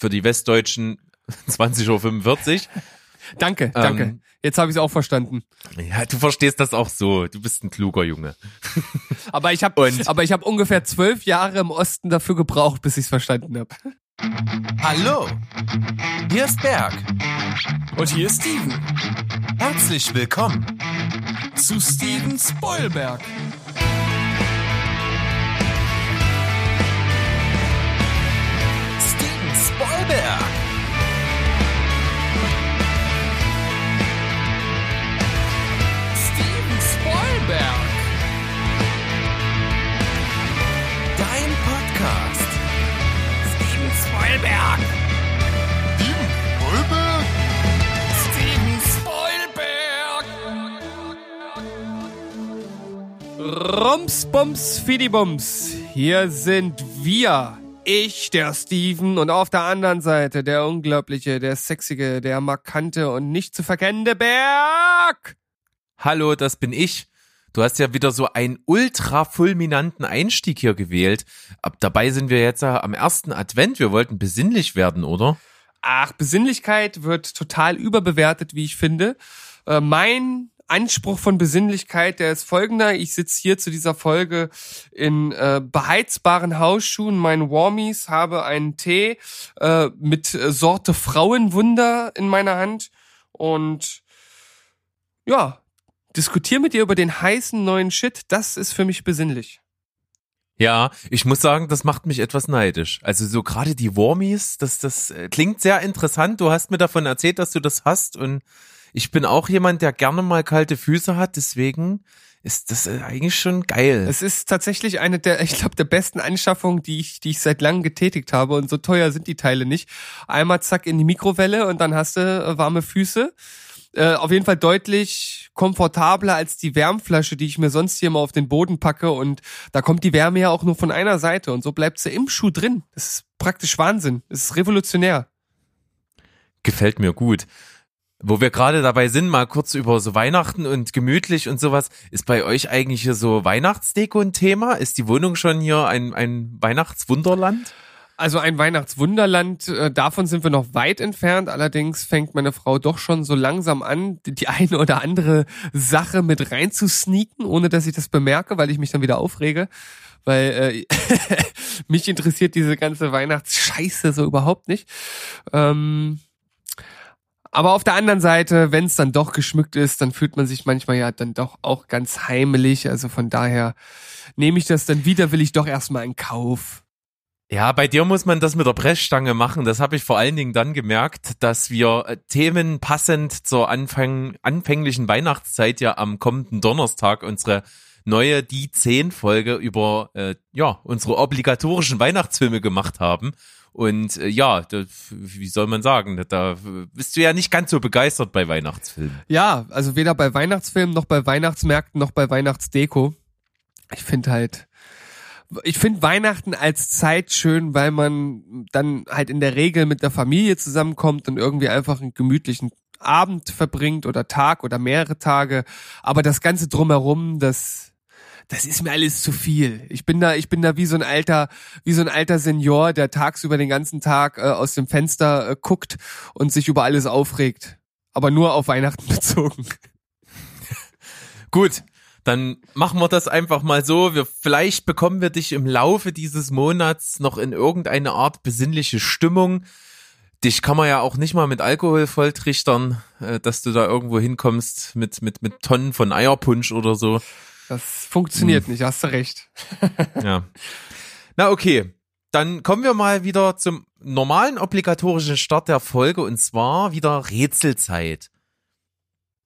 für die Westdeutschen 20.45 Uhr. Danke, danke. Ähm, Jetzt habe ich es auch verstanden. Ja, du verstehst das auch so. Du bist ein kluger Junge. Aber ich habe, aber ich habe ungefähr zwölf Jahre im Osten dafür gebraucht, bis ich es verstanden habe. Hallo, hier ist Berg. Und hier ist Steven Herzlich willkommen. zu Steven Spoilberg. Steven Spoilberg. Steven Spoilberg. Dein Podcast. Steven Spoilberg. Steven Spoilberg. Rumsbums Fidibums. Hier sind wir. Ich, der Steven, und auf der anderen Seite der unglaubliche, der sexige, der markante und nicht zu verkennende Berg. Hallo, das bin ich. Du hast ja wieder so einen ultra fulminanten Einstieg hier gewählt. Ab dabei sind wir jetzt am ersten Advent. Wir wollten besinnlich werden, oder? Ach, Besinnlichkeit wird total überbewertet, wie ich finde. Äh, mein Anspruch von Besinnlichkeit, der ist folgender. Ich sitze hier zu dieser Folge in äh, beheizbaren Hausschuhen, meinen Warmies, habe einen Tee äh, mit äh, Sorte Frauenwunder in meiner Hand und ja, diskutiere mit dir über den heißen neuen Shit. Das ist für mich besinnlich. Ja, ich muss sagen, das macht mich etwas neidisch. Also so gerade die Warmies, das, das äh, klingt sehr interessant. Du hast mir davon erzählt, dass du das hast und ich bin auch jemand, der gerne mal kalte Füße hat. Deswegen ist das äh, eigentlich schon geil. Es ist tatsächlich eine der, ich glaube, der besten Anschaffungen, die ich, die ich seit langem getätigt habe. Und so teuer sind die Teile nicht. Einmal zack in die Mikrowelle und dann hast du äh, warme Füße. Äh, auf jeden Fall deutlich komfortabler als die Wärmflasche, die ich mir sonst hier mal auf den Boden packe. Und da kommt die Wärme ja auch nur von einer Seite. Und so bleibt sie im Schuh drin. Das ist praktisch Wahnsinn. Das ist revolutionär. Gefällt mir gut. Wo wir gerade dabei sind, mal kurz über so Weihnachten und gemütlich und sowas. Ist bei euch eigentlich hier so Weihnachtsdeko ein Thema? Ist die Wohnung schon hier ein, ein Weihnachtswunderland? Also ein Weihnachtswunderland, äh, davon sind wir noch weit entfernt. Allerdings fängt meine Frau doch schon so langsam an, die- eine oder andere Sache mit rein zu sneaken, ohne dass ich das bemerke, weil ich mich dann wieder aufrege. Weil äh, mich interessiert diese ganze Weihnachtsscheiße so überhaupt nicht. Ähm, aber auf der anderen Seite, wenn es dann doch geschmückt ist, dann fühlt man sich manchmal ja dann doch auch ganz heimelig. Also von daher nehme ich das dann wieder, will ich doch erstmal in Kauf. Ja, bei dir muss man das mit der Pressstange machen. Das habe ich vor allen Dingen dann gemerkt, dass wir äh, Themen passend zur Anfang, anfänglichen Weihnachtszeit ja am kommenden Donnerstag unsere neue Die 10 Folge über äh, ja unsere obligatorischen Weihnachtsfilme gemacht haben. Und äh, ja, da, wie soll man sagen, da bist du ja nicht ganz so begeistert bei Weihnachtsfilmen. Ja, also weder bei Weihnachtsfilmen noch bei Weihnachtsmärkten noch bei Weihnachtsdeko. Ich finde halt, ich finde Weihnachten als Zeit schön, weil man dann halt in der Regel mit der Familie zusammenkommt und irgendwie einfach einen gemütlichen Abend verbringt oder Tag oder mehrere Tage. Aber das Ganze drumherum, das, das ist mir alles zu viel. Ich bin da, ich bin da wie so ein alter, wie so ein alter Senior, der tagsüber den ganzen Tag äh, aus dem Fenster äh, guckt und sich über alles aufregt. Aber nur auf Weihnachten bezogen. Gut, dann machen wir das einfach mal so. Wir, vielleicht bekommen wir dich im Laufe dieses Monats noch in irgendeine Art besinnliche Stimmung. Dich kann man ja auch nicht mal mit Alkohol volltrichtern, äh, dass du da irgendwo hinkommst mit, mit, mit Tonnen von Eierpunsch oder so. Das funktioniert nicht, hast du recht. Ja. Na okay. Dann kommen wir mal wieder zum normalen obligatorischen Start der Folge und zwar wieder Rätselzeit.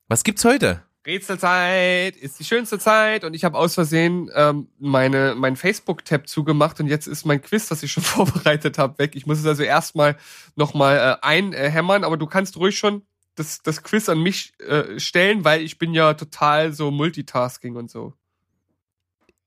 Was gibt's heute? Rätselzeit ist die schönste Zeit und ich habe aus Versehen ähm, meine mein Facebook-Tab zugemacht und jetzt ist mein Quiz, das ich schon vorbereitet habe, weg. Ich muss es also erstmal nochmal äh, einhämmern, aber du kannst ruhig schon das, das Quiz an mich äh, stellen, weil ich bin ja total so Multitasking und so.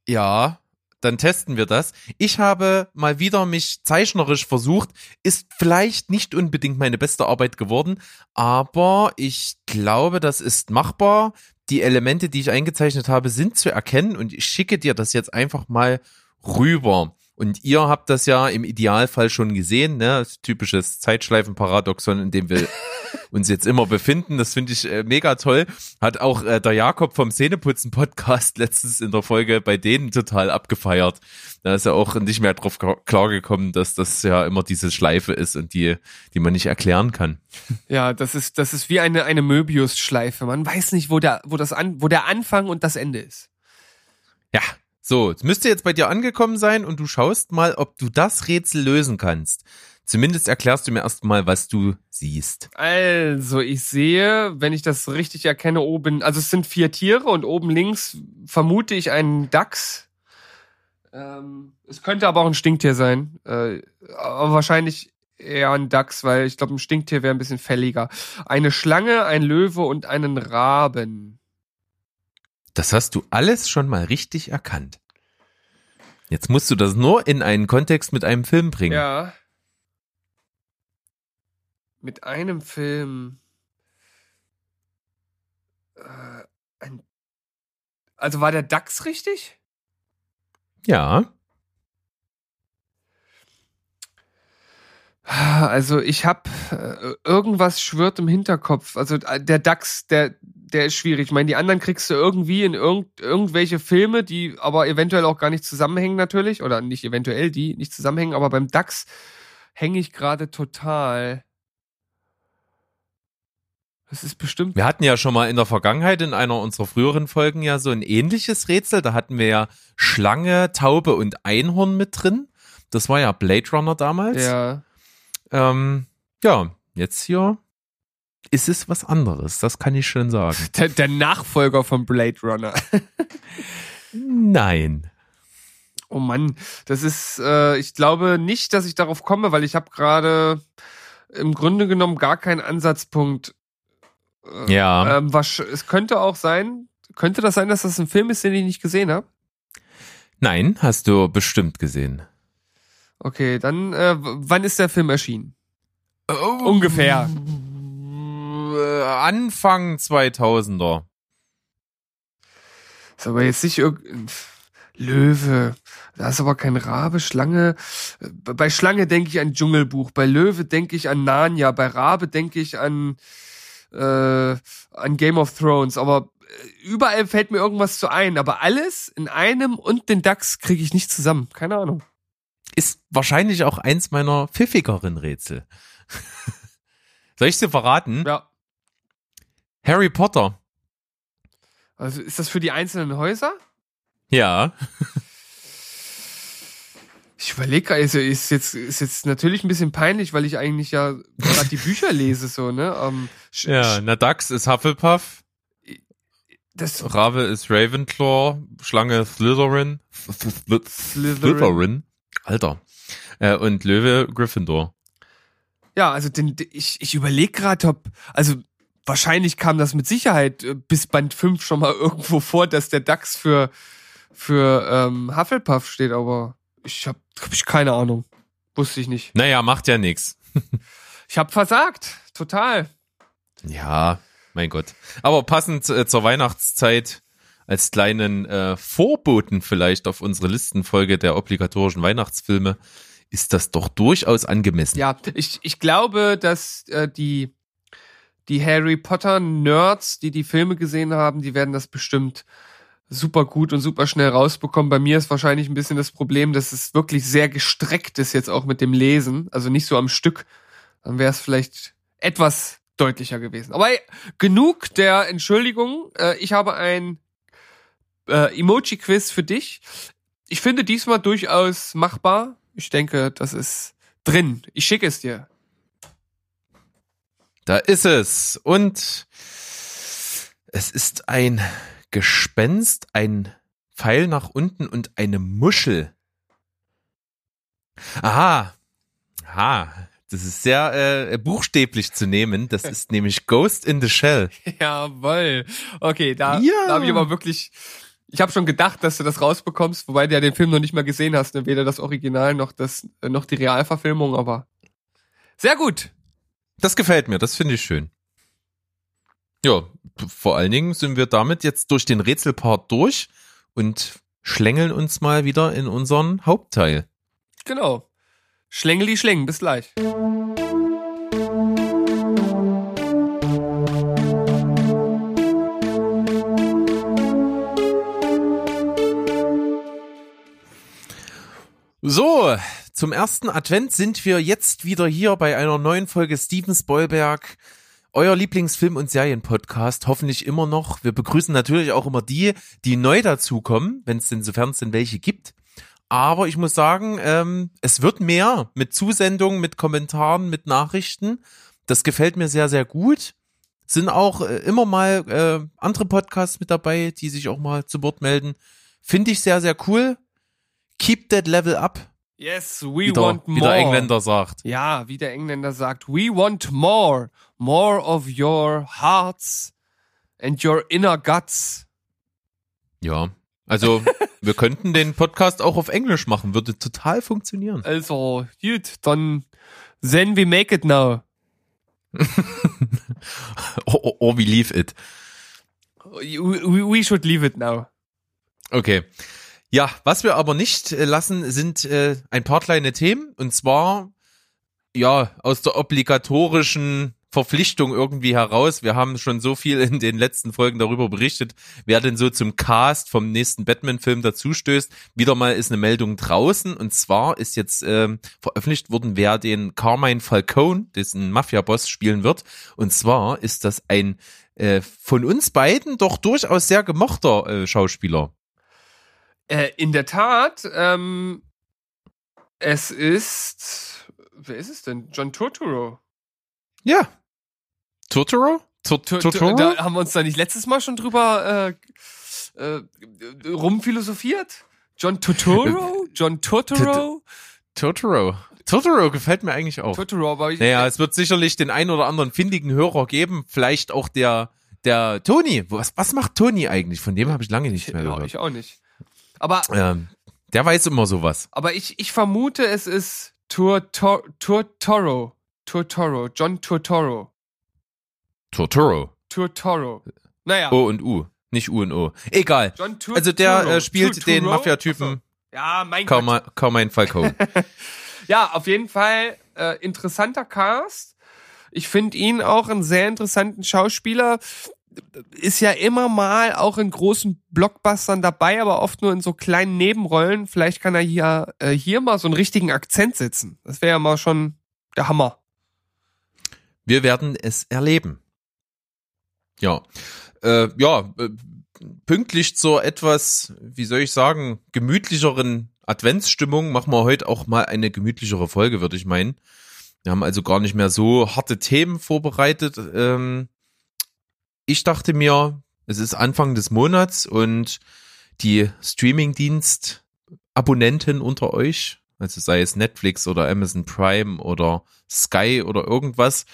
Ja, dann testen wir das. Ich habe mal wieder mich zeichnerisch versucht, ist vielleicht nicht unbedingt meine beste Arbeit geworden, aber ich glaube, das ist machbar. Die Elemente, die ich eingezeichnet habe, sind zu erkennen und ich schicke dir das jetzt einfach mal rüber. Und ihr habt das ja im Idealfall schon gesehen, ne? Das typisches Zeitschleifenparadoxon, in dem wir uns jetzt immer befinden. Das finde ich äh, mega toll. Hat auch äh, der Jakob vom Zähneputzen Podcast letztens in der Folge bei denen total abgefeiert. Da ist er auch nicht mehr drauf klargekommen, dass das ja immer diese Schleife ist und die, die man nicht erklären kann. Ja, das ist, das ist wie eine, eine Möbius-Schleife. Man weiß nicht, wo der, wo das an, wo der Anfang und das Ende ist. Ja, so, es müsste jetzt bei dir angekommen sein und du schaust mal, ob du das Rätsel lösen kannst. Zumindest erklärst du mir erstmal, was du siehst. Also, ich sehe, wenn ich das richtig erkenne, oben, also es sind vier Tiere und oben links vermute ich einen Dachs. Ähm, es könnte aber auch ein Stinktier sein. Äh, aber wahrscheinlich eher ein Dachs, weil ich glaube, ein Stinktier wäre ein bisschen fälliger. Eine Schlange, ein Löwe und einen Raben. Das hast du alles schon mal richtig erkannt. Jetzt musst du das nur in einen Kontext mit einem Film bringen. Ja. Mit einem Film. Äh, ein, also war der Dachs richtig? Ja. Also ich habe äh, irgendwas schwirrt im Hinterkopf. Also äh, der Dachs, der der ist schwierig. Ich meine, die anderen kriegst du irgendwie in irgend, irgendwelche Filme, die aber eventuell auch gar nicht zusammenhängen natürlich. Oder nicht eventuell, die nicht zusammenhängen. Aber beim DAX hänge ich gerade total. Das ist bestimmt. Wir hatten ja schon mal in der Vergangenheit in einer unserer früheren Folgen ja so ein ähnliches Rätsel. Da hatten wir ja Schlange, Taube und Einhorn mit drin. Das war ja Blade Runner damals. Ja. Ähm, ja, jetzt hier ist es was anderes, das kann ich schon sagen. Der, der Nachfolger von Blade Runner. Nein. Oh Mann, das ist, äh, ich glaube nicht, dass ich darauf komme, weil ich habe gerade im Grunde genommen gar keinen Ansatzpunkt. Äh, ja. Ähm, was, es könnte auch sein, könnte das sein, dass das ein Film ist, den ich nicht gesehen habe? Nein, hast du bestimmt gesehen. Okay, dann, äh, wann ist der Film erschienen? Oh. Ungefähr. Äh, Anfang 2000er. Ist aber jetzt nicht irgendein Löwe. Da ist aber kein Rabe, Schlange. Bei Schlange denke ich an Dschungelbuch. Bei Löwe denke ich an Narnia. Bei Rabe denke ich an, äh, an Game of Thrones. Aber äh, überall fällt mir irgendwas zu ein. Aber alles in einem und den DAX kriege ich nicht zusammen. Keine Ahnung. Ist wahrscheinlich auch eins meiner pfiffigeren Rätsel. Soll ich dir verraten? Ja. Harry Potter. Also ist das für die einzelnen Häuser? Ja. Ich überlege, also ist jetzt, ist jetzt natürlich ein bisschen peinlich, weil ich eigentlich ja gerade die Bücher lese, so, ne? Um, ähm, ja, na Dax ist Hufflepuff. Das Rabe ist Ravenclaw, Schlange Slytherin. Slytherin. Slytherin. Alter. Äh, und Löwe Gryffindor. Ja, also den, ich, ich überlege gerade, ob, also wahrscheinlich kam das mit Sicherheit äh, bis Band 5 schon mal irgendwo vor, dass der DAX für, für ähm, Hufflepuff steht, aber ich habe hab ich keine Ahnung. Wusste ich nicht. Naja, macht ja nix. ich habe versagt. Total. Ja, mein Gott. Aber passend äh, zur Weihnachtszeit als kleinen äh, Vorboten vielleicht auf unsere Listenfolge der obligatorischen Weihnachtsfilme ist das doch durchaus angemessen. Ja, ich, ich glaube, dass äh, die die Harry Potter Nerds, die die Filme gesehen haben, die werden das bestimmt super gut und super schnell rausbekommen. Bei mir ist wahrscheinlich ein bisschen das Problem, dass es wirklich sehr gestreckt ist jetzt auch mit dem Lesen, also nicht so am Stück. Dann wäre es vielleicht etwas deutlicher gewesen. Aber genug der Entschuldigung. Äh, ich habe ein äh, Emoji-Quiz für dich. Ich finde diesmal durchaus machbar. Ich denke, das ist drin. Ich schicke es dir. Da ist es. Und es ist ein Gespenst, ein Pfeil nach unten und eine Muschel. Aha. Aha. Das ist sehr äh, buchstäblich zu nehmen. Das ist nämlich Ghost in the Shell. Jawoll. Okay, da, ja. da habe ich aber wirklich. Ich habe schon gedacht, dass du das rausbekommst, wobei du ja den Film noch nicht mal gesehen hast, ne? weder das Original noch das äh, noch die Realverfilmung, aber sehr gut. Das gefällt mir, das finde ich schön. Ja, vor allen Dingen sind wir damit jetzt durch den Rätselpart durch und schlängeln uns mal wieder in unseren Hauptteil. Genau. Schlängeli schlängen, bis gleich. So, zum ersten Advent sind wir jetzt wieder hier bei einer neuen Folge Steven Spoilberg, euer Lieblingsfilm- und Serienpodcast, hoffentlich immer noch. Wir begrüßen natürlich auch immer die, die neu dazukommen, wenn es denn sofern es denn welche gibt. Aber ich muss sagen, ähm, es wird mehr mit Zusendungen, mit Kommentaren, mit Nachrichten. Das gefällt mir sehr, sehr gut. Sind auch äh, immer mal äh, andere Podcasts mit dabei, die sich auch mal zu Wort melden. Finde ich sehr, sehr cool. Keep that level up, Yes, we wie der, want wie more. der Engländer sagt. Ja, wie der Engländer sagt, we want more. More of your hearts and your inner guts. Ja, also wir könnten den Podcast auch auf Englisch machen, würde total funktionieren. Also, gut, dann then we make it now. Oh, oh, oh, we leave it. We, we we should leave it now. Okay. Ja, was wir aber nicht äh, lassen, sind äh, ein paar kleine Themen. Und zwar, ja, aus der obligatorischen Verpflichtung irgendwie heraus. Wir haben schon so viel in den letzten Folgen darüber berichtet, wer denn so zum Cast vom nächsten Batman-Film dazustößt. Wieder mal ist eine Meldung draußen. Und zwar ist jetzt ähm, veröffentlicht worden, wer den Carmine Falcone, dessen Mafia-Boss, spielen wird. Und zwar ist das ein äh, von uns beiden doch durchaus sehr gemochter äh, Schauspieler. Äh, in der Tat, ähm, es ist, wer ist es denn? John Turturro. Ja. Totoro? Tur- Totoro? Da haben wir uns da nicht letztes Mal schon drüber äh, äh, rumphilosophiert? John Turturro? John Turturro? Totoro. Totoro gefällt mir eigentlich auch. Turturro, aber ich, Naja, es wird sicherlich den ein oder anderen findigen Hörer geben. Vielleicht auch der, der Toni. Was, was macht Toni eigentlich? Von dem habe ich lange nicht mehr ja, gehört. ich auch nicht. Aber, Ähm, der weiß immer sowas. aber ich, ich vermute, es ist Turtoro. Turtoro. John Turtoro. Totoro. Turtoro. Naja. O und U. Nicht U und O. Egal. John Tur Also der äh, spielt Turturro? den Mafia-Typen. Ja, mein Gott. Carmine, Carmine Falcone. Ja, auf jeden Fall äh, interessanter Cast. Ich finde ihn auch einen sehr interessanten Schauspieler. Ist ja immer mal auch in großen Blockbustern dabei, aber oft nur in so kleinen Nebenrollen. Vielleicht kann er hier, äh, hier mal so einen richtigen Akzent setzen. Das wäre ja mal schon der Hammer. Wir werden es erleben. Ja. Äh, ja, äh, pünktlich zur etwas, wie soll ich sagen, gemütlicheren Adventsstimmung machen wir heute auch mal eine gemütlichere Folge, würde ich meinen. Wir haben also gar nicht mehr so harte Themen vorbereitet. Ähm, ich dachte mir, es ist Anfang des Monats und die Streamingdienst-Abonnenten unter euch, also sei es Netflix oder Amazon Prime oder Sky oder irgendwas,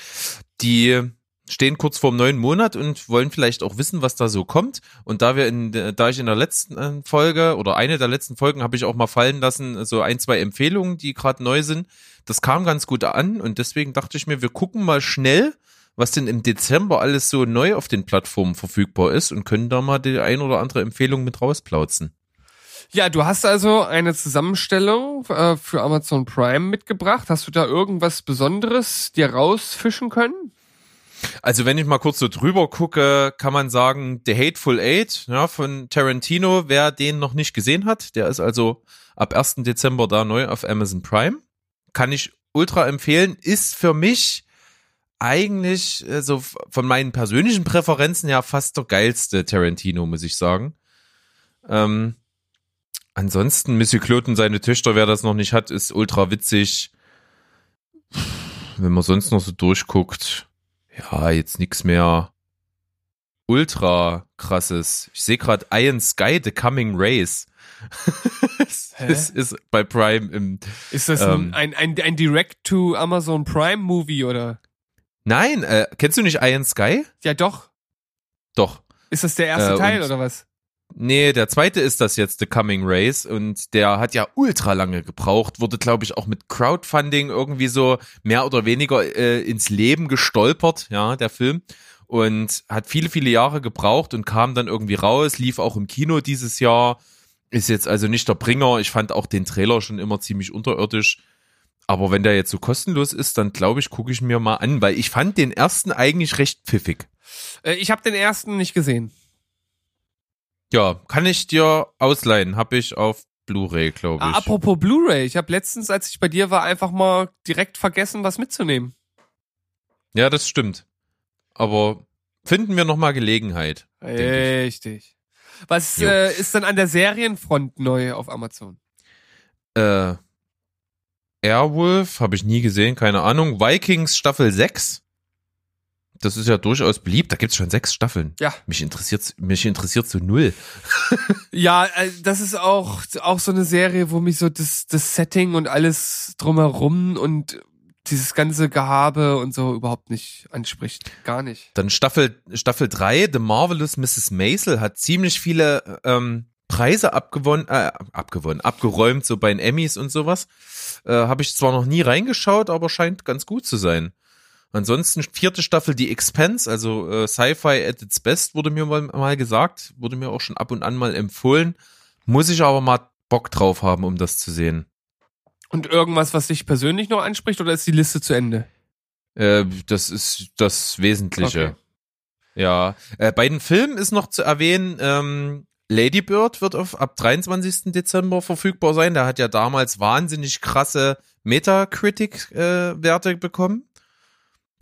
die stehen kurz vor dem neuen Monat und wollen vielleicht auch wissen, was da so kommt. Und da wir in, da ich in der letzten äh, Folge oder eine der letzten Folgen habe ich auch mal fallen lassen, so ein, zwei Empfehlungen, die gerade neu sind. Das kam ganz gut an und deswegen dachte ich mir, wir gucken mal schnell, was denn im Dezember alles so neu auf den Plattformen verfügbar ist und können da mal die ein oder andere Empfehlung mit rausplauzen. Ja, du hast also eine Zusammenstellung äh, für Amazon Prime mitgebracht. Hast du da irgendwas Besonderes dir rausfischen können? Also wenn ich mal kurz so drüber gucke, kann man sagen, The Hateful Eight ja, von Tarantino, wer den noch nicht gesehen hat, der ist also ab 1. Dezember da neu auf Amazon Prime. Kann ich ultra empfehlen, ist für mich eigentlich äh, so von meinen persönlichen Präferenzen ja fast der geilste Tarantino, muss ich sagen. Ähm, ansonsten, Missy Cloten, und seine Töchter, wer das noch nicht hat, ist ultra witzig. Wenn man sonst noch so durchguckt, ja, jetzt nix mehr ultra krasses. Ich sehe gerade Iron Sky, The Coming Race. das Hä? ist, bei Prime im. Ist das Ähm. ein, ein, ein, Direct-to-Amazon Prime-Movie oder? Nein, äh, kennst du nicht Iron Sky? Ja, doch. Doch. Ist das der erste Äh, Teil oder was? Nee, der zweite ist das jetzt, The Coming Race. Und der hat ja ultra lange gebraucht, wurde, glaube ich, auch mit Crowdfunding irgendwie so mehr oder weniger äh, ins Leben gestolpert, ja, der Film. Und hat viele, viele Jahre gebraucht und kam dann irgendwie raus, lief auch im Kino dieses Jahr. Ist jetzt also nicht der Bringer. Ich fand auch den Trailer schon immer ziemlich unterirdisch. Aber wenn der jetzt so kostenlos ist, dann glaube ich, gucke ich mir mal an, weil ich fand den ersten eigentlich recht pfiffig. Äh, ich habe den ersten nicht gesehen. Ja, kann ich dir ausleihen. Habe ich auf Blu-ray, glaube Ah, ich. apropos Blu-ray, ich habe letztens, als ich bei dir war, einfach mal direkt vergessen, was mitzunehmen. Ja, das stimmt. Aber finden wir noch mal Gelegenheit. ich. Richtig. Was äh, ist denn an der Serienfront neu auf Amazon? Äh, Airwolf habe ich nie gesehen, keine Ahnung. Vikings Staffel 6. Das ist ja durchaus beliebt. Da gibt's schon sechs Staffeln. Ja. Mich interessiert mich interessiert so null. Ja, äh, das ist auch auch so eine Serie, wo mich so das das Setting und alles drumherum und dieses ganze Gehabe und so überhaupt nicht anspricht. Gar nicht. Dann Staffel Staffel 3, The Marvelous Mrs. Maisel hat ziemlich viele ähm, Preise abgewonnen, äh, abgewonnen, abgeräumt, so bei den Emmys und sowas. Äh, Habe ich zwar noch nie reingeschaut, aber scheint ganz gut zu sein. Ansonsten vierte Staffel Die Expense, also äh, Sci-Fi at its best, wurde mir mal, mal gesagt, wurde mir auch schon ab und an mal empfohlen. Muss ich aber mal Bock drauf haben, um das zu sehen. Und irgendwas, was dich persönlich noch anspricht, oder ist die Liste zu Ende? Äh, das ist das Wesentliche. Okay. Ja, äh, bei den Filmen ist noch zu erwähnen, ähm, Lady Bird wird auf, ab 23. Dezember verfügbar sein. Der hat ja damals wahnsinnig krasse Metacritic-Werte bekommen.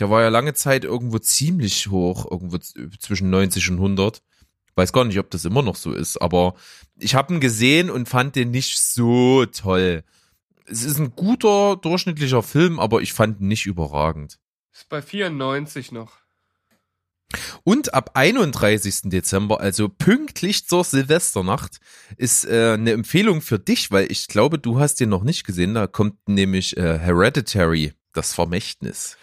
Der war ja lange Zeit irgendwo ziemlich hoch, irgendwo zwischen 90 und 100. Weiß gar nicht, ob das immer noch so ist, aber ich habe ihn gesehen und fand den nicht so toll. Es ist ein guter, durchschnittlicher Film, aber ich fand ihn nicht überragend. Ist bei 94 noch. Und ab 31. Dezember, also pünktlich zur Silvesternacht, ist äh, eine Empfehlung für dich, weil ich glaube, du hast den noch nicht gesehen. Da kommt nämlich äh, Hereditary, das Vermächtnis.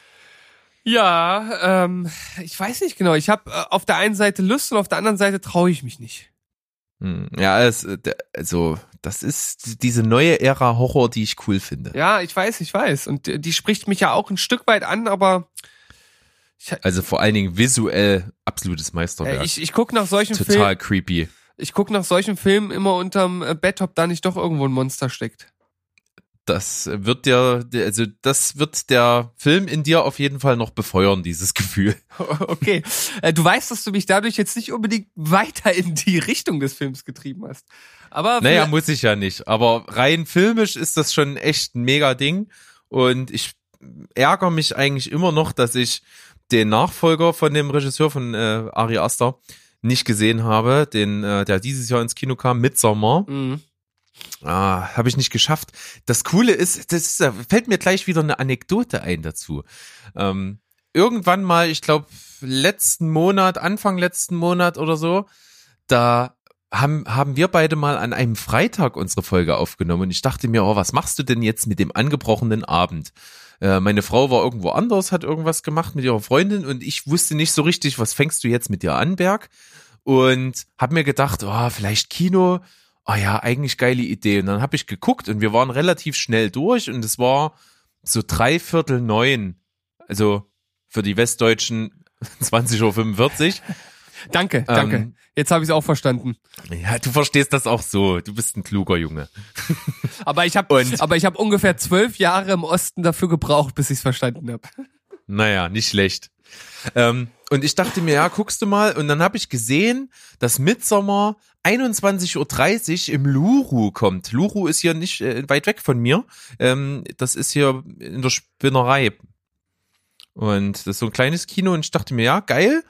Ja, ähm, ich weiß nicht genau. Ich habe äh, auf der einen Seite Lust und auf der anderen Seite traue ich mich nicht. Hm, ja, es, äh, also das ist diese neue Ära Horror, die ich cool finde. Ja, ich weiß, ich weiß. Und äh, die spricht mich ja auch ein Stück weit an, aber ich, Also vor allen Dingen visuell absolutes Meisterwerk. äh, ich, ich guck nach solchen Total Filmen. creepy. Ich guck nach solchen Filmen immer unterm Bett, ob da nicht doch irgendwo ein Monster steckt. Das wird dir, also das wird der Film in dir auf jeden Fall noch befeuern, dieses Gefühl. Okay. Äh, du weißt, dass du mich dadurch jetzt nicht unbedingt weiter in die Richtung des Films getrieben hast. Aber Naja, muss ich ja nicht. Aber rein filmisch ist das schon echt ein mega Ding. Und ich ärgere mich eigentlich immer noch, dass ich den Nachfolger von dem Regisseur von äh, Ari Aster nicht gesehen habe, den äh, der dieses Jahr ins Kino kam, Midsommar. Mhm. Ah, habe ich nicht geschafft. Das Coole ist, das ist, da fällt mir gleich wieder eine Anekdote ein dazu. Ähm, irgendwann mal, ich glaube letzten Monat, Anfang letzten Monat oder so, da haben, haben wir beide mal an einem Freitag unsere Folge aufgenommen und ich dachte mir, oh, was machst du denn jetzt mit dem angebrochenen Abend? Äh, meine Frau war irgendwo anders, hat irgendwas gemacht mit ihrer Freundin und ich wusste nicht so richtig, was fängst du jetzt mit dir an, Berg? Und hab mir gedacht, oh, vielleicht Kino, oh ja, eigentlich geile Idee. Und dann habe ich geguckt und wir waren relativ schnell durch und es war so drei Viertel neun. Also für die Westdeutschen 20.45 Uhr. Danke, danke. Ähm, Jetzt habe ich es auch verstanden. Ja, du verstehst das auch so. Du bist ein kluger Junge. Aber ich habe aber ich habe ungefähr zwölf Jahre im Osten dafür gebraucht, bis ich es verstanden habe. Naja, nicht schlecht. Ähm, und ich dachte mir, ja, guckst du mal. Und dann habe ich gesehen, dass Midsommer 21.30 Uhr im Luru kommt. Luru ist hier nicht äh, weit weg von mir. Ähm, das ist hier in der Spinnerei. Und das ist so ein kleines Kino. Und ich dachte mir, ja, geil,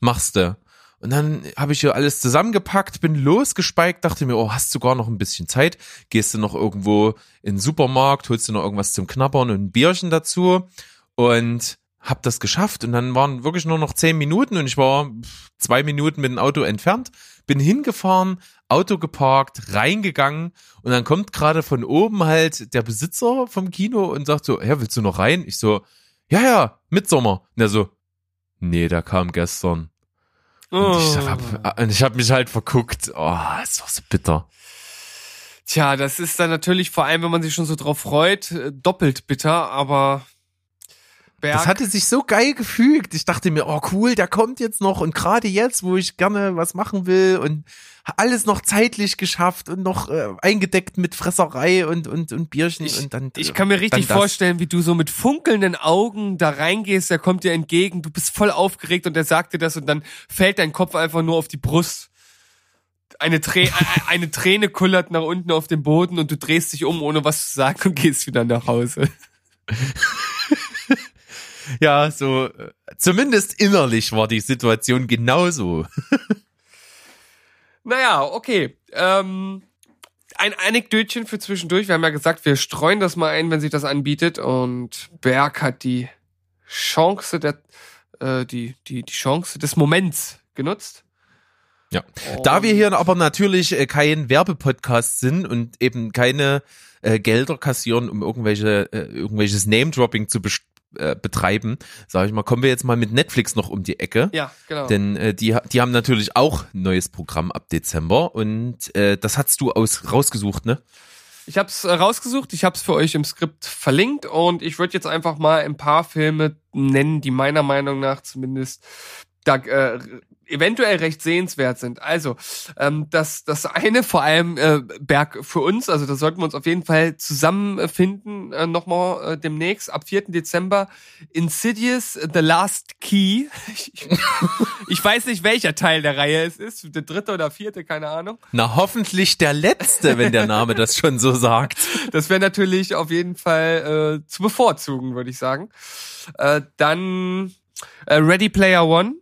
machst du. Und dann habe ich hier alles zusammengepackt, bin losgespeikt, dachte mir, oh, hast sogar noch ein bisschen Zeit. Gehst du noch irgendwo in den Supermarkt, holst du noch irgendwas zum Knabbern und ein Bierchen dazu. Und hab das geschafft. Und dann waren wirklich nur noch zehn Minuten und ich war zwei Minuten mit dem Auto entfernt. Bin hingefahren, Auto geparkt, reingegangen und dann kommt gerade von oben halt der Besitzer vom Kino und sagt so, ja, willst du noch rein? Ich so, ja, ja, Mitsommer. Und er so, nee, der kam gestern. Und ich Oh. hab, und ich hab mich halt verguckt. Oh, es war so bitter. Tja, das ist dann natürlich vor allem, wenn man sich schon so drauf freut, äh, doppelt bitter, aber Berg. Das hatte sich so geil gefügt. Ich dachte mir, oh cool, der kommt jetzt noch und gerade jetzt, wo ich gerne was machen will und alles noch zeitlich geschafft und noch äh, eingedeckt mit Fresserei und und und Bierchen ich, und dann ich kann mir richtig dann das. vorstellen, wie du so mit funkelnden Augen da reingehst, der kommt dir entgegen, du bist voll aufgeregt und der sagt dir das und dann fällt dein Kopf einfach nur auf die Brust. Eine, Trä eine Träne kullert nach unten auf den Boden und du drehst dich um, ohne was zu sagen und gehst wieder nach Hause. Ja, so äh, zumindest innerlich war die Situation genauso. Naja, okay. Ähm, ein Anekdötchen für zwischendurch. Wir haben ja gesagt, wir streuen das mal ein, wenn sich das anbietet. Und Berg hat die Chance der, äh, die, die, die Chance des Moments genutzt. Ja. Da wir hier aber natürlich äh, kein Werbepodcast sind und eben keine äh, Gelder kassieren, um irgendwelche äh, irgendwelches Name-Dropping zu äh, betreiben, sage ich mal, kommen wir jetzt mal mit Netflix noch um die Ecke. Ja, genau. Denn äh, die, die haben natürlich auch ein neues Programm ab Dezember und äh, das hast du aus rausgesucht, ne? Ich habe es rausgesucht, ich habe es für euch im Skript verlinkt und ich würde jetzt einfach mal ein paar Filme nennen, die meiner Meinung nach zumindest da, äh, eventuell recht sehenswert sind. Also ähm, das das eine vor allem äh, Berg für uns, also da sollten wir uns auf jeden Fall zusammenfinden äh, nochmal äh, demnächst ab 4. Dezember Insidious The Last Key. Ich, ich weiß nicht welcher Teil der Reihe es ist, der dritte oder vierte, keine Ahnung. Na, hoffentlich der letzte, wenn der Name das schon so sagt. Das wäre natürlich auf jeden Fall äh, zu bevorzugen, würde ich sagen. Äh, dann äh, Ready Player One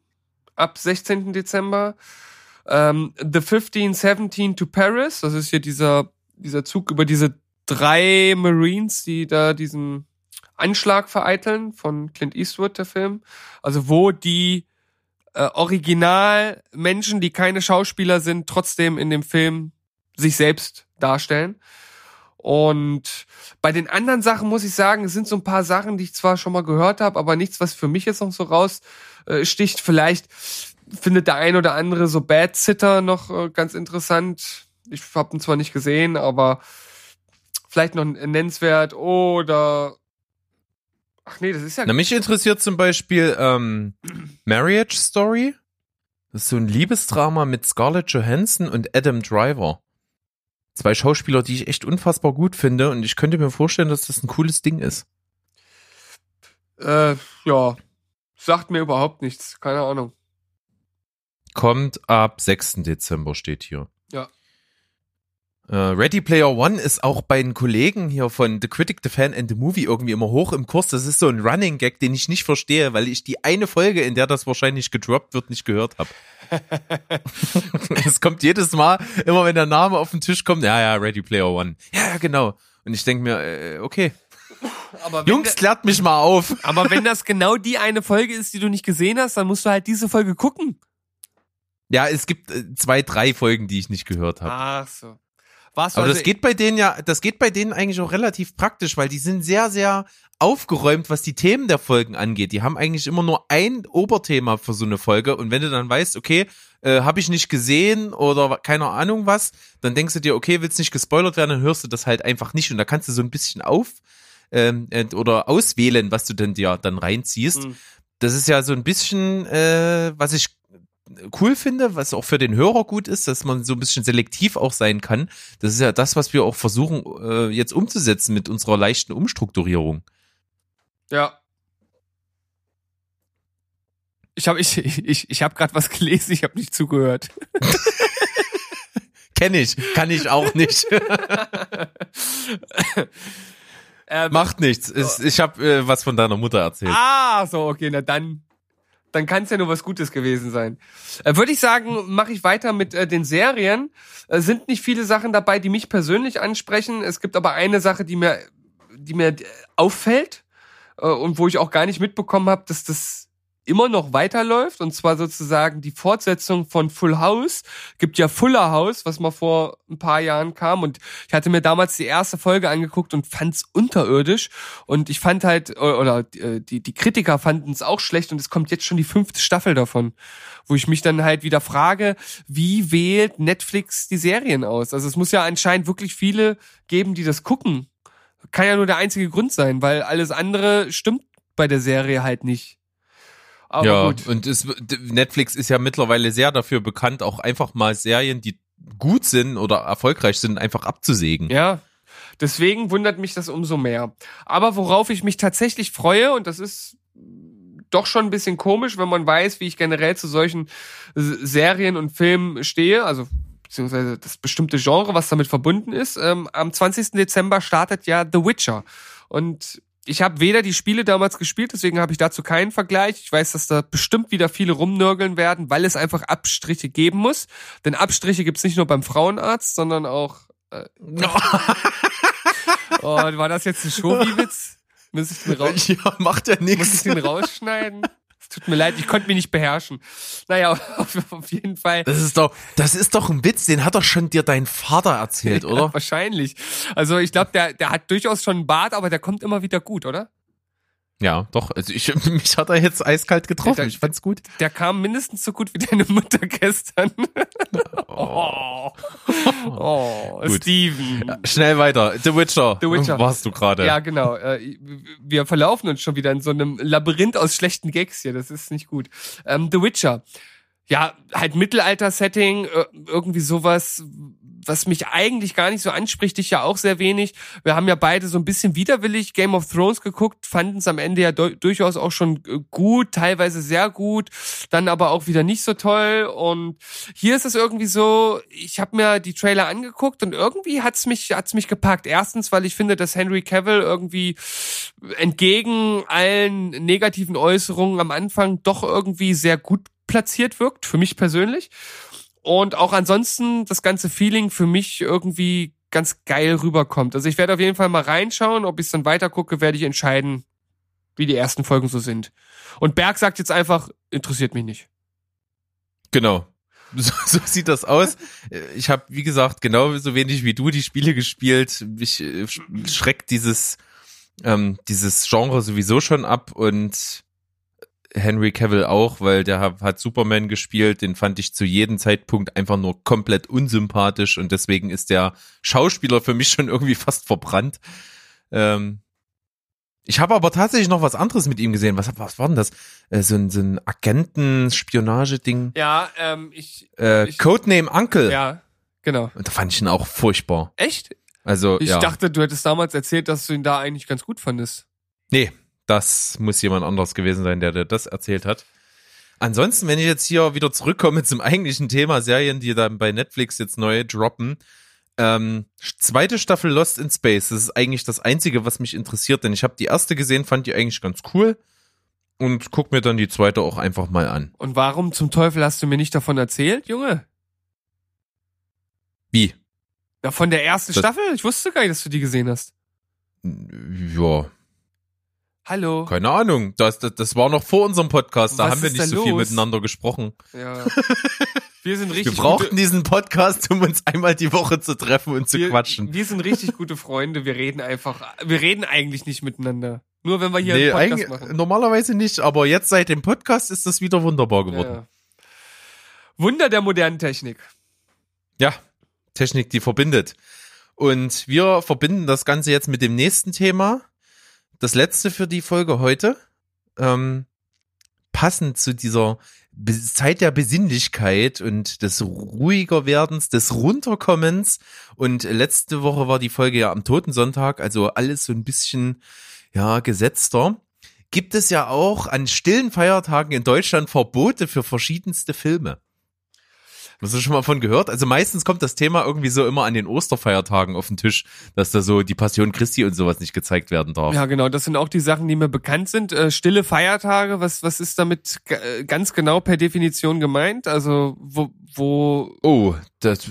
ab 16. Dezember. Ähm, The 1517 to Paris, das ist hier dieser, dieser Zug über diese drei Marines, die da diesen Anschlag vereiteln von Clint Eastwood, der Film. Also wo die äh, Original Menschen, die keine Schauspieler sind, trotzdem in dem Film sich selbst darstellen. Und bei den anderen Sachen muss ich sagen, es sind so ein paar Sachen, die ich zwar schon mal gehört habe, aber nichts, was für mich jetzt noch so raussticht. Vielleicht findet der ein oder andere so Bad Sitter noch äh, ganz interessant. Ich habe ihn zwar nicht gesehen, aber vielleicht noch nennenswert. Oder ach nee, das ist ja Na, mich interessiert zum Beispiel ähm, Marriage Story. Das ist so ein Liebesdrama mit Scarlett Johansson und Adam Driver. Zwei Schauspieler, die ich echt unfassbar gut finde und ich könnte mir vorstellen, dass das ein cooles Ding ist. äh, ja sagt mir überhaupt nichts. Keine Ahnung. Kommt ab 6. Dezember steht hier. Ja. Äh, Ready Player One ist auch bei den Kollegen hier von The Critic, The Fan and The Movie irgendwie immer hoch im Kurs. Das ist so ein Running Gag, den ich nicht verstehe, weil ich die eine Folge, in der das wahrscheinlich gedroppt wird, nicht gehört habe. es kommt jedes Mal, immer wenn der Name auf den Tisch kommt, ja, ja, Ready Player One. Ja, ja, genau. Und ich denke mir, äh, okay, Jungs, klärt mich mal auf. Aber wenn das genau die eine Folge ist, die du nicht gesehen hast, dann musst du halt diese Folge gucken. Ja, es gibt äh, zwei, drei Folgen, die ich nicht gehört habe. Ach so. Warst du Aber also, das geht bei denen ja, das geht bei denen eigentlich auch relativ praktisch, weil die sind sehr, sehr aufgeräumt, was die Themen der Folgen angeht. Die haben eigentlich immer nur ein Oberthema für so eine Folge und wenn du dann weißt, okay, äh, habe ich nicht gesehen oder keine Ahnung was, dann denkst du dir, okay, willst nicht gespoilert werden, dann hörst du das halt einfach nicht und da kannst du so ein bisschen auf ähm, äh, oder auswählen, was du denn dir dann reinziehst. Mhm. Das ist ja so ein bisschen, äh, was ich cool finde, was auch für den Hörer gut ist, dass man so ein bisschen selektiv auch sein kann. Das ist ja das, was wir auch versuchen äh, jetzt umzusetzen mit unserer leichten Umstrukturierung. Ja. Ich habe ich, ich, ich hab gerade was gelesen, ich habe nicht zugehört. Kenne ich, kann ich auch nicht. ähm, Macht nichts. Es, ich habe äh, was von deiner Mutter erzählt. Ah, so, okay, na dann, dann kann es ja nur was Gutes gewesen sein. Äh, Würde ich sagen, mache ich weiter mit äh, den Serien. Äh, sind nicht viele Sachen dabei, die mich persönlich ansprechen. Es gibt aber eine Sache, die mir, die mir äh, auffällt äh, und wo ich auch gar nicht mitbekommen habe, dass das immer noch weiterläuft und zwar sozusagen die Fortsetzung von Full House. Gibt ja Fuller House, was mal vor ein paar Jahren kam und ich hatte mir damals die erste Folge angeguckt und fand's unterirdisch und ich fand halt oder, äh, die die Kritiker fanden es auch schlecht und es kommt jetzt schon die fünfte Staffel davon, wo ich mich dann halt wieder frage, wie wählt Netflix die Serien aus? Also es muss ja anscheinend wirklich viele geben, die das gucken. Kann ja nur der einzige Grund sein, weil alles andere stimmt bei der Serie halt nicht. Aber ja, gut. und es, Netflix ist ja mittlerweile sehr dafür bekannt, auch einfach mal Serien, die gut sind oder erfolgreich sind, einfach abzusägen. Ja, deswegen wundert mich das umso mehr. Aber worauf ich mich tatsächlich freue, und das ist doch schon ein bisschen komisch, wenn man weiß, wie ich generell zu solchen Serien und Filmen stehe, also beziehungsweise das bestimmte Genre, was damit verbunden ist. Ähm, am 20. Dezember startet ja The Witcher. Und ich habe weder die Spiele damals gespielt, deswegen habe ich dazu keinen Vergleich. Ich weiß, dass da bestimmt wieder viele rumnörgeln werden, weil es einfach Abstriche geben muss. Denn Abstriche gibt's nicht nur beim Frauenarzt, sondern auch Oh, war das jetzt ein Schobi-Witz? Muss ich den, raus ja, macht ja muss ich nichts. den rausschneiden? Tut mir leid, ich konnte mich nicht beherrschen. Naja, auf, auf jeden Fall. Das ist doch, das ist doch ein Witz, den hat doch schon dir dein Vater erzählt, Ja, oder? wahrscheinlich. Also ich glaube, der, der hat durchaus schon einen Bart, aber der kommt immer wieder gut, oder? Ja, doch. Also ich, mich hat er jetzt eiskalt getroffen. Der- Ich fand's gut. Der kam mindestens so gut wie deine Mutter gestern. Oh, oh Gut. Steven. Schnell weiter. The Witcher. The Witcher. Warst du gerade? Ja, genau. Äh, Wir verlaufen uns schon wieder in so einem Labyrinth aus schlechten Gags hier. Das ist nicht gut. Ähm, The Witcher. Ja, halt Mittelalter-Setting, äh, irgendwie sowas, was mich eigentlich gar nicht so anspricht, dich ja auch sehr wenig. Wir haben ja beide so ein bisschen widerwillig Game of Thrones geguckt, fanden es am Ende ja du- durchaus auch schon äh, gut, teilweise sehr gut, dann aber auch wieder nicht so toll. Und hier ist es irgendwie so, ich habe mir die Trailer angeguckt und irgendwie hat's mich hat's mich gepackt. Erstens, weil ich finde, dass Henry Cavill irgendwie entgegen allen negativen Äußerungen am Anfang doch irgendwie sehr gut platziert wirkt, für mich persönlich. Und auch ansonsten das ganze Feeling für mich irgendwie ganz geil rüberkommt. Also ich werde auf jeden Fall mal reinschauen, ob ich es dann weiter gucke, werde ich entscheiden, wie die ersten Folgen so sind. Und Berg sagt jetzt einfach, interessiert mich nicht. Genau. So, so sieht das aus. Ich habe, wie gesagt, genau so wenig wie du die Spiele gespielt. Mich äh, sch- schreckt dieses, ähm, dieses Genre sowieso schon ab und Henry Cavill auch, weil der hat, Superman gespielt, den fand ich zu jedem Zeitpunkt einfach nur komplett unsympathisch und deswegen ist der Schauspieler für mich schon irgendwie fast verbrannt. Ähm, ich habe aber tatsächlich noch was anderes mit ihm gesehen. Was, was war denn das? Äh, so ein, so ein Agenten-Spionage-Ding. Ja, ähm, ich, Äh, Ich- Codename Uncle. ja, genau. Und da fand ich ihn auch furchtbar. Echt? Also, Ich ja. dachte, du hättest damals erzählt, dass du ihn da eigentlich ganz gut fandest. nee, das muss jemand anderes gewesen sein, der dir das erzählt hat. Ansonsten, wenn ich jetzt hier wieder zurückkomme zum eigentlichen Thema Serien, die dann bei Netflix jetzt neu droppen. Ähm, zweite Staffel Lost in Space. Das ist eigentlich das Einzige, was mich interessiert, denn ich habe die erste gesehen, fand die eigentlich ganz cool und guck mir dann die zweite auch einfach mal an. Und warum zum Teufel hast du mir nicht davon erzählt, Junge? Wie? Ja, von der ersten Das- Staffel? Ich wusste gar nicht, dass du die gesehen hast. Ja, Hallo. keine Ahnung. Das, das, das war noch vor unserem Podcast. Da Was haben wir nicht so viel los? miteinander gesprochen. Ja. Wir sind Wir richtig brauchten gute, diesen Podcast, um uns einmal die Woche zu treffen und zu wir, quatschen. Wir sind richtig gute Freunde. Wir reden einfach, wir reden eigentlich nicht miteinander. Nur wenn wir hier Nee, einen Podcast eigentlich, machen. normalerweise nicht, aber jetzt seit dem Podcast ist das wieder wunderbar geworden. Ja. Wunder der modernen Technik. Ja, Technik, die verbindet. Und wir verbinden das Ganze jetzt mit dem nächsten Thema. Das letzte für die Folge heute. Ähm, passend zu dieser Zeit der Besinnlichkeit und des ruhiger Werdens, des Runterkommens. Und letzte Woche war die Folge ja am Totensonntag, also alles so ein bisschen, ja, gesetzter. Gibt es ja auch an stillen Feiertagen in Deutschland Verbote für verschiedenste Filme. Hast du schon mal von gehört? Also meistens kommt das Thema irgendwie so immer an den Osterfeiertagen auf den Tisch, dass da so die Passion Christi und sowas nicht gezeigt werden darf. Ja, genau. Das sind auch die Sachen, die mir bekannt sind. Äh, stille Feiertage. Was, was ist damit äh, ganz genau per Definition gemeint? Also, wo, wo, Oh, das,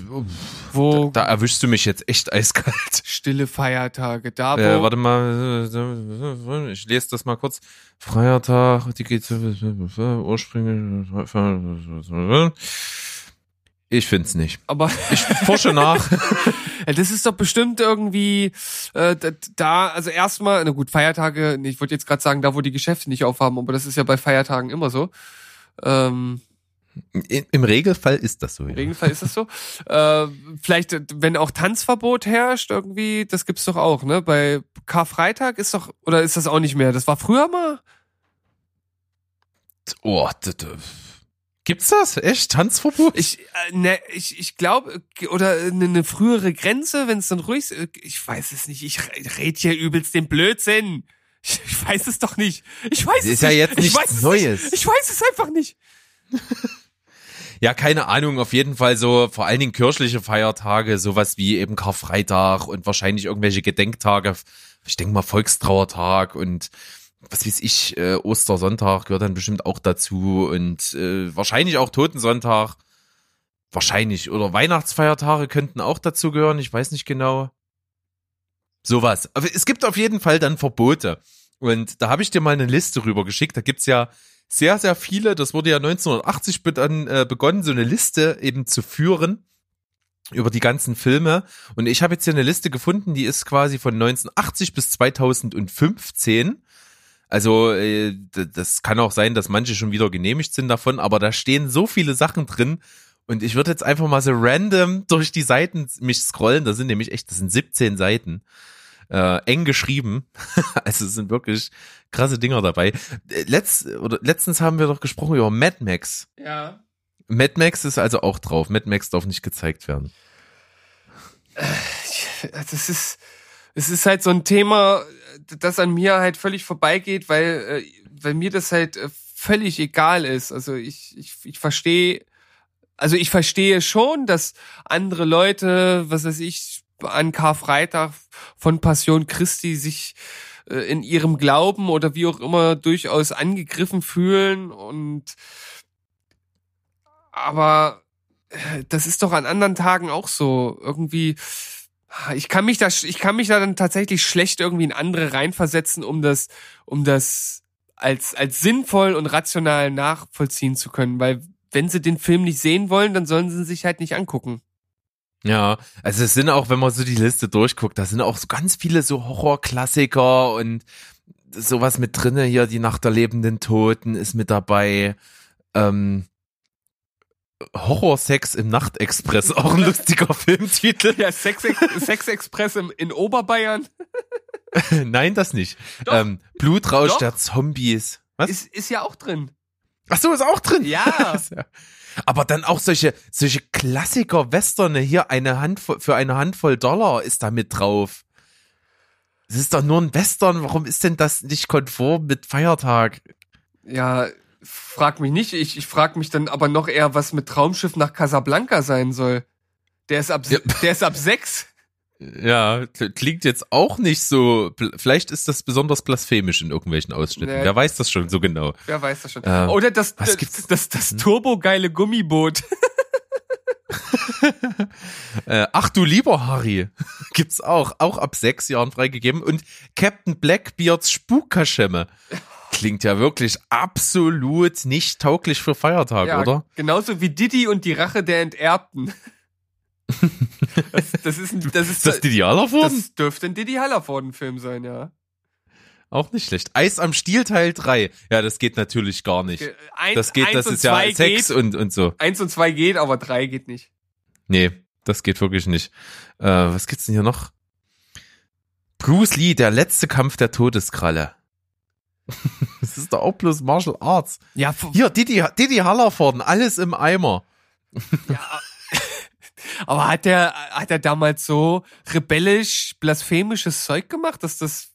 wo da erwischst du mich jetzt echt eiskalt. stille Feiertage? Da, wo, Äh, warte mal, ich lese das mal kurz. Feiertag, die geht ursprünglich. Ich find's nicht. aber Ich forsche nach. Das ist doch bestimmt irgendwie äh, da- also erstmal, na gut, Feiertage, ich wollte jetzt gerade sagen, da wo die Geschäfte nicht aufhaben, aber das ist ja bei Feiertagen immer so. Ähm, Im Regelfall ist das so. Im Ja. Regelfall ist das so. äh, vielleicht, äh, wenn auch Tanzverbot herrscht, irgendwie, das gibt's doch auch, ne? Bei Karfreitag ist doch, oder ist das auch nicht mehr? Das war früher mal? Oh, d- d- gibt's das? Echt? Tanzverbot? Ich, äh, ne, ich, ich glaube, oder eine, eine frühere Grenze, wenn es dann ruhig ist. Ich weiß es nicht. Ich re- red hier übelst den Blödsinn. Ich, ich weiß es doch nicht. Ich weiß Das es ist ja nicht. jetzt ich nichts weiß es Neues. Nicht. Ich weiß es einfach nicht. Ja, keine Ahnung, auf jeden Fall so, vor allen Dingen kirchliche Feiertage, sowas wie eben Karfreitag und wahrscheinlich irgendwelche Gedenktage. Ich denke mal Volkstrauertag und was weiß ich, äh, Ostersonntag gehört dann bestimmt auch dazu und äh, wahrscheinlich auch Totensonntag. Wahrscheinlich. Oder Weihnachtsfeiertage könnten auch dazu gehören, ich weiß nicht genau. Sowas. Aber es gibt auf jeden Fall dann Verbote. Und da habe ich dir mal eine Liste rüber geschickt. Da gibt's ja sehr, sehr viele. Das wurde ja 1980 be- dann, äh, begonnen, so eine Liste eben zu führen über die ganzen Filme. Und ich habe jetzt hier eine Liste gefunden, die ist quasi von 1980 bis 2015. Also äh, das kann auch sein, dass manche schon wieder genehmigt sind davon, aber da stehen so viele Sachen drin. Und ich würde jetzt einfach mal so random durch die Seiten mich scrollen. Das sind nämlich echt, das sind 17 Seiten. Äh, eng geschrieben. also es sind wirklich krasse Dinger dabei. Äh, Letzt, oder letztens haben wir doch gesprochen über Mad Max. Ja. Mad Max ist also auch drauf. Mad Max darf nicht gezeigt werden. Das ist, es ist halt so ein Thema, das an mir halt völlig vorbeigeht, weil, äh, weil mir das halt äh, völlig egal ist. Also ich, ich, ich verstehe, also ich verstehe schon, dass andere Leute, was weiß ich, an Karfreitag von Passion Christi sich äh, in ihrem Glauben oder wie auch immer durchaus angegriffen fühlen und aber das ist doch an anderen Tagen auch so. Irgendwie, ich kann mich da, ich kann mich da dann tatsächlich schlecht irgendwie in andere reinversetzen, um das, um das als, als sinnvoll und rational nachvollziehen zu können, weil wenn sie den Film nicht sehen wollen, dann sollen sie sich halt nicht angucken. Ja, also es sind auch, wenn man so die Liste durchguckt, da sind auch so ganz viele so Horrorklassiker und sowas mit drinne hier, die Nacht der lebenden Toten ist mit dabei. Ähm, Horrorsex im Nachtexpress, auch ein lustiger Filmtitel. Ja, Sex, Sex Express im, in Oberbayern Nein, das nicht. Doch. Ähm, Blutrausch Doch. der Zombies. Was? ist, ist ja auch drin. Ach so, ist auch drin. Ja. Aber dann auch solche, solche Klassiker-Westerne hier, eine Handvoll, für eine Handvoll Dollar ist da mit drauf. Das ist doch nur ein Western, warum ist denn das nicht konform mit Feiertag? Ja, frag mich nicht. Ich, ich frag mich dann aber noch eher, was mit Traumschiff nach Casablanca sein soll. Der ist ab, Ja. der ist ab sechs. Ja, kl- klingt jetzt auch nicht so, vielleicht ist das besonders blasphemisch in irgendwelchen Ausschnitten. Nee. Wer weiß das schon so genau. Wer weiß das schon. Ähm, Oder das, das, gibt's? das, das turbogeile Gummiboot. Äh, ach du lieber Harry, gibt's auch, auch ab sechs Jahren freigegeben. Und Captain Blackbeards Spukkaschemme. Klingt ja wirklich absolut nicht tauglich für Feiertag, ja, oder? genauso wie Didi und die Rache der Enterbten. Das, das ist, ein- das ist, das die Idealerwurden? das dürfte ein Didi Hallervorden-Film sein, ja. Auch nicht schlecht. Eis am Stiel Teil 3. Ja, das geht natürlich gar nicht. Ein, Das geht, eins das ist ja Sex Geht, und, und so. eins und zwei geht, aber drei geht nicht. Nee, das geht wirklich nicht. Äh, was gibt's denn hier noch? Bruce Lee, der letzte Kampf der Todeskralle. das ist doch auch bloß Martial Arts. Ja, Hier, Didi, Didi Hallervorden, alles im Eimer. aber hat der, hat er damals so rebellisch, blasphemisches Zeug gemacht, dass das,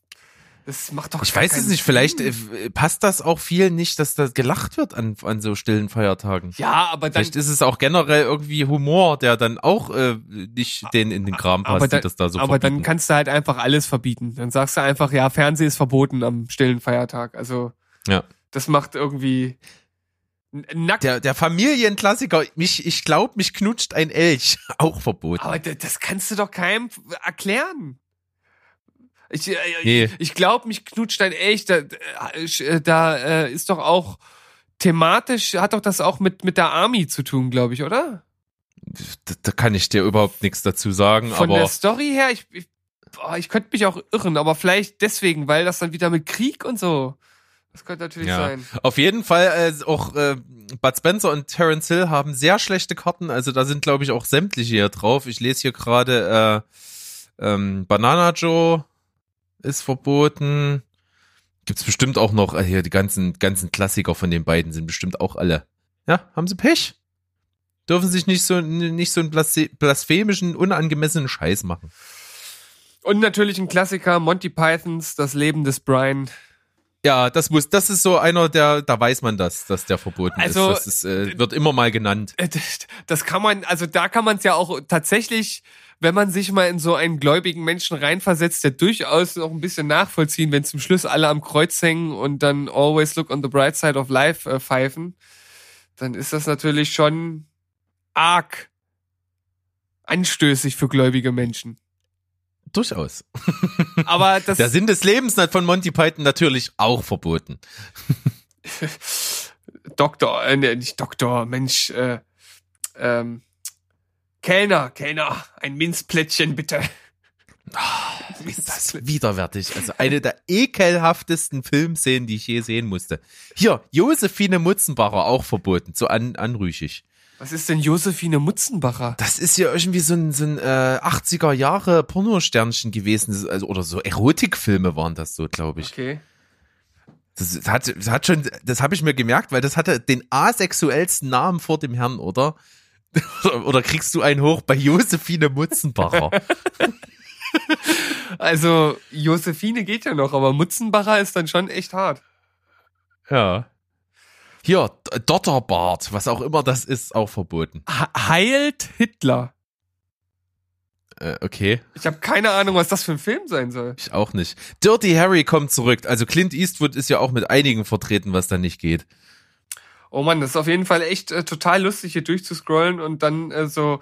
das macht doch Ich weiß es nicht, vielleicht Sinn. äh, passt das auch vielen nicht, dass da gelacht wird an, an so stillen Feiertagen. Ja, aber dann, Vielleicht ist es auch generell irgendwie Humor, der dann auch äh, nicht den in den Kram passt, aber die dann, das da so aber dann verbieten. kannst du halt einfach alles verbieten. Dann sagst du einfach, ja, Fernsehen ist verboten am stillen Feiertag. Also, Ja. das macht irgendwie n- nackt. der, der Familienklassiker, mich, ich glaube, mich knutscht ein Elch, auch verboten. aber das kannst du doch keinem erklären. Ich, äh, Nee. ich glaube, mich knutscht ein echt. Da, äh, da äh, ist doch auch thematisch, hat doch das auch mit, mit der Army zu tun, glaube ich, oder? Da, da kann ich dir überhaupt nichts dazu sagen, Von aber der Story her, ich, ich, boah, ich könnte mich auch irren, aber vielleicht deswegen, weil das dann wieder mit Krieg und so Das könnte natürlich Ja. sein. Auf jeden Fall äh, auch äh, Bud Spencer und Terence Hill haben sehr schlechte Karten. Also da sind, glaube ich, auch sämtliche hier drauf. Ich lese hier gerade äh, ähm, Banana Joe ist verboten. Gibt's bestimmt auch noch, äh, hier die ganzen, ganzen Klassiker von den beiden sind bestimmt auch alle. Ja, haben sie Pech. Dürfen sich nicht so, nicht so einen blasphemischen, unangemessenen Scheiß machen. Und natürlich ein Klassiker, Monty Pythons, Das Leben des Brian. Ja, das muss, das ist so einer, der, da weiß man das, dass der verboten Also, ist. Das ist, äh, wird immer mal genannt. Das das kann man, also da kann man es ja auch tatsächlich, wenn man sich mal in so einen gläubigen Menschen reinversetzt, der durchaus noch ein bisschen nachvollziehen, wenn zum Schluss alle am Kreuz hängen und dann always look on the bright side of life äh, pfeifen, dann ist das natürlich schon arg anstößig für gläubige Menschen. Durchaus. Aber das Der Sinn des Lebens hat von Monty Python natürlich auch verboten. Doktor, äh, nicht Doktor, Mensch, äh, ähm, Kellner, Kellner, ein Minzplättchen bitte. Ist das widerwärtig. Also eine der ekelhaftesten Filmszenen, die ich je sehen musste. Hier, Josephine Mutzenbacher auch verboten, so an, anrüchig. Was ist denn Josephine Mutzenbacher? Das ist ja irgendwie so ein, so ein äh, 80er Jahre Pornosternchen gewesen. Also, oder so Erotikfilme waren das so, glaube ich. Okay. Das hat, das hat schon, das habe ich mir gemerkt, weil das hatte den asexuellsten Namen vor dem Herrn, oder? Oder kriegst du einen hoch bei Josephine Mutzenbacher? Also, Josephine geht ja noch, aber Mutzenbacher ist dann schon echt hart. ja. Hier, Dotterbart, was auch immer das ist, auch verboten. Heilt Hitler. Äh, okay, Ich habe keine Ahnung, was das für ein Film sein soll. ich auch nicht. Dirty Harry kommt zurück. Also Clint Eastwood ist ja auch mit einigen vertreten, was da nicht geht. Oh Mann, das ist auf jeden Fall echt äh, total lustig, hier durchzuscrollen und dann äh, so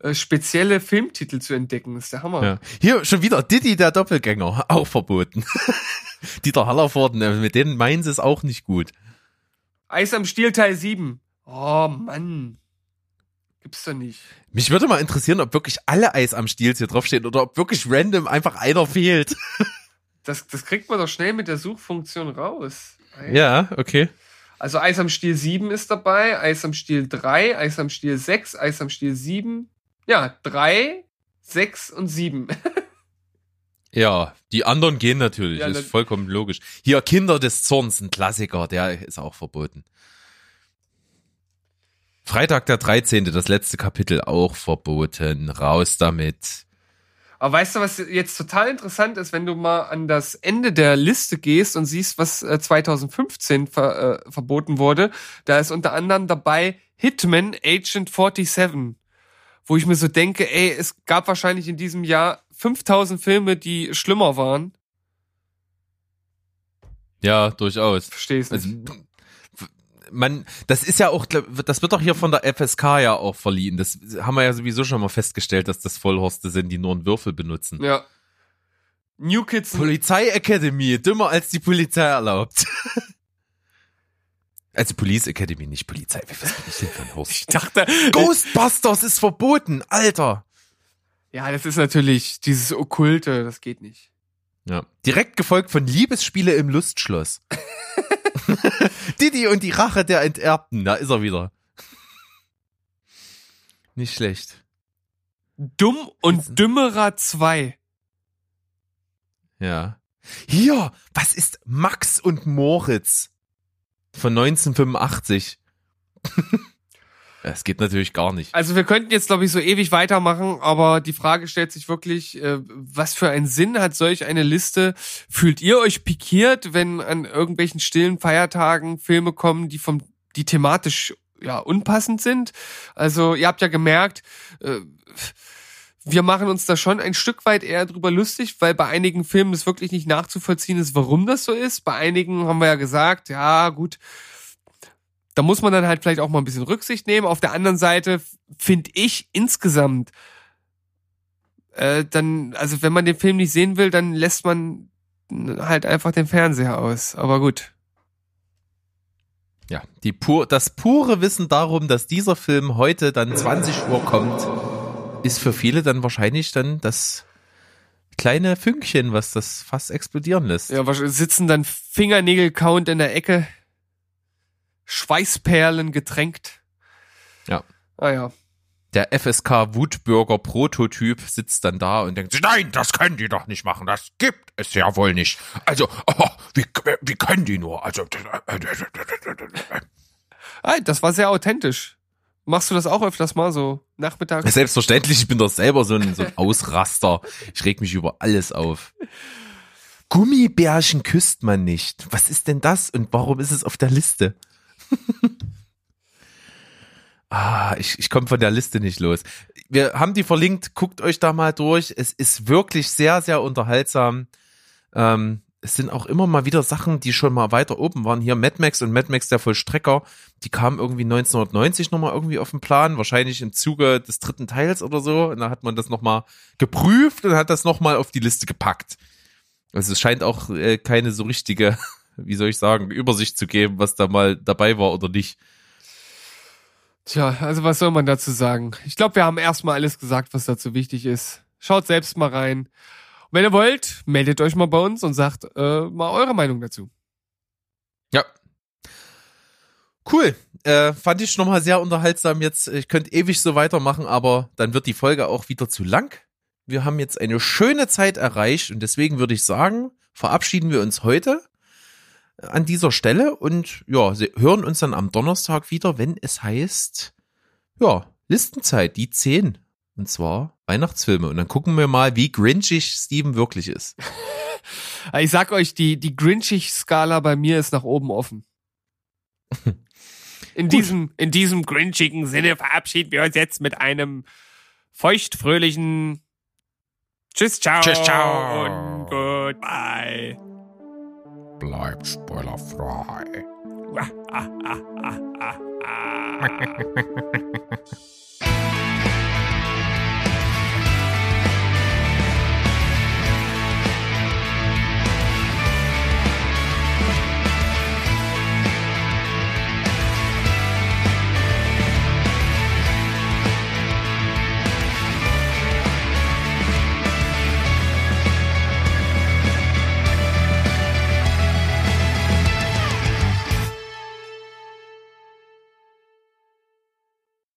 äh, spezielle Filmtitel zu entdecken. Das ist der Hammer. Ja. Hier schon wieder Diddy, der Doppelgänger, auch verboten. Dieter Hallervorden, äh, mit denen meinen sie es auch nicht gut. Eis am Stiel Teil 7. Oh Mann. Gibt's doch nicht. Mich würde mal interessieren, ob wirklich alle Eis am Stiel hier draufstehen oder ob wirklich random einfach einer fehlt. Das, das kriegt man doch schnell mit der Suchfunktion raus. Ja, okay. Also Eis am Stiel 7 ist dabei, Eis am Stiel 3, Eis am Stiel 6, Eis am Stiel 7. Ja, 3, 6 und 7. Ja, die anderen gehen natürlich, Ja, ist vollkommen logisch. Hier Kinder des Zorns, ein Klassiker, der ist auch verboten. Freitag der 13., das letzte Kapitel auch verboten. Raus damit. Aber weißt du, was jetzt total interessant ist, wenn du mal an das Ende der Liste gehst und siehst, was äh, 2015 ver, äh, verboten wurde? Da ist unter anderem dabei Hitman Agent 47. Wo ich mir so denke, ey, es gab wahrscheinlich in diesem Jahr 5000 Filme, die schlimmer waren. Ja, durchaus. Verstehst Also, nicht. Man, das ist ja auch, das wird doch hier von der FSK ja auch verliehen. Das haben wir ja sowieso schon mal festgestellt, dass das Vollhorste sind, die nur einen Würfel benutzen. Ja. New Kids. Polizei Academy, dümmer als die Polizei erlaubt. Also Police Academy, nicht Polizei. Was bin ich denn für ein Horst? ich dachte, Ghostbusters ist verboten, Alter. ja, das ist natürlich dieses Okkulte, das geht nicht. Ja. Direkt gefolgt von Liebesspiele im Lustschloss. Didi und die Rache der Enterbten, da ist er wieder. Nicht schlecht. Dumm und Dümmerer 2. Ja. Hier, was ist Max und Moritz von 1985? Es geht natürlich gar nicht. Also wir könnten jetzt, glaube ich, so ewig weitermachen, aber die Frage stellt sich wirklich, äh, was für einen Sinn hat solch eine Liste? Fühlt ihr euch pikiert, wenn an irgendwelchen stillen Feiertagen Filme kommen, die vom, die thematisch ja unpassend sind? Also ihr habt ja gemerkt, äh, wir machen uns da schon ein Stück weit eher drüber lustig, weil bei einigen Filmen es wirklich nicht nachzuvollziehen ist, warum das so ist. Bei einigen haben wir ja gesagt, ja gut, da muss man dann halt vielleicht auch mal ein bisschen Rücksicht nehmen. Auf der anderen Seite finde ich insgesamt, äh, dann, also wenn man den Film nicht sehen will, dann lässt man halt einfach den Fernseher aus. Aber gut. Ja, die pur, das pure Wissen darum, dass dieser Film heute dann 20 Uhr kommt, ist für viele dann wahrscheinlich dann das kleine Fünkchen, was das fast explodieren lässt. Ja, wahrscheinlich sitzen dann Fingernägel-Count in der Ecke. Schweißperlen getränkt. Ja. Ah ja. Der FSK Wutbürger Prototyp sitzt dann da und denkt nein, das können die doch nicht machen, das gibt es ja wohl nicht. Also, oh, wie, wie können die nur? Also, das war sehr authentisch. Machst du das auch öfters mal so nachmittags? selbstverständlich, ich bin doch selber so ein, so ein Ausraster. Ich reg mich über alles auf. Gummibärchen küsst man nicht. Was ist denn das und warum ist es auf der Liste? ah, ich, ich komme von der Liste nicht los. Wir haben die verlinkt, guckt euch da mal durch. Es ist wirklich sehr, sehr unterhaltsam. Ähm, es sind auch immer mal wieder Sachen, die schon mal weiter oben waren. Hier Mad Max und Mad Max der Vollstrecker, die kamen irgendwie 1990 nochmal irgendwie auf den Plan, wahrscheinlich im Zuge des dritten Teils oder so. Und da hat man das nochmal geprüft und hat das nochmal auf die Liste gepackt. Also es scheint auch äh, keine so richtige, wie soll ich sagen, Übersicht zu geben, was da mal dabei war oder nicht. Tja, also was soll man dazu sagen? Ich glaube, wir haben erstmal alles gesagt, was dazu wichtig ist. Schaut selbst mal rein. Und wenn ihr wollt, meldet euch mal bei uns und sagt äh, mal eure Meinung dazu. Ja. Cool. Äh, fand ich nochmal sehr unterhaltsam jetzt. Ich könnte ewig so weitermachen, aber dann wird die Folge auch wieder zu lang. Wir haben jetzt eine schöne Zeit erreicht und deswegen würde ich sagen, verabschieden wir uns heute an dieser Stelle und ja, Sie hören uns dann am Donnerstag wieder, wenn es heißt, ja, Listenzeit, die 10. Und zwar Weihnachtsfilme. Und dann gucken wir mal, wie grinchig Steven wirklich ist. Ich sag euch, die, die Grinchig-Skala bei mir ist nach oben offen. In diesem, in diesem grinchigen Sinne verabschieden wir uns jetzt mit einem feuchtfröhlichen Tschüss, ciao. Tschüss, ciao. Und goodbye. Bleibt spoilerfrei.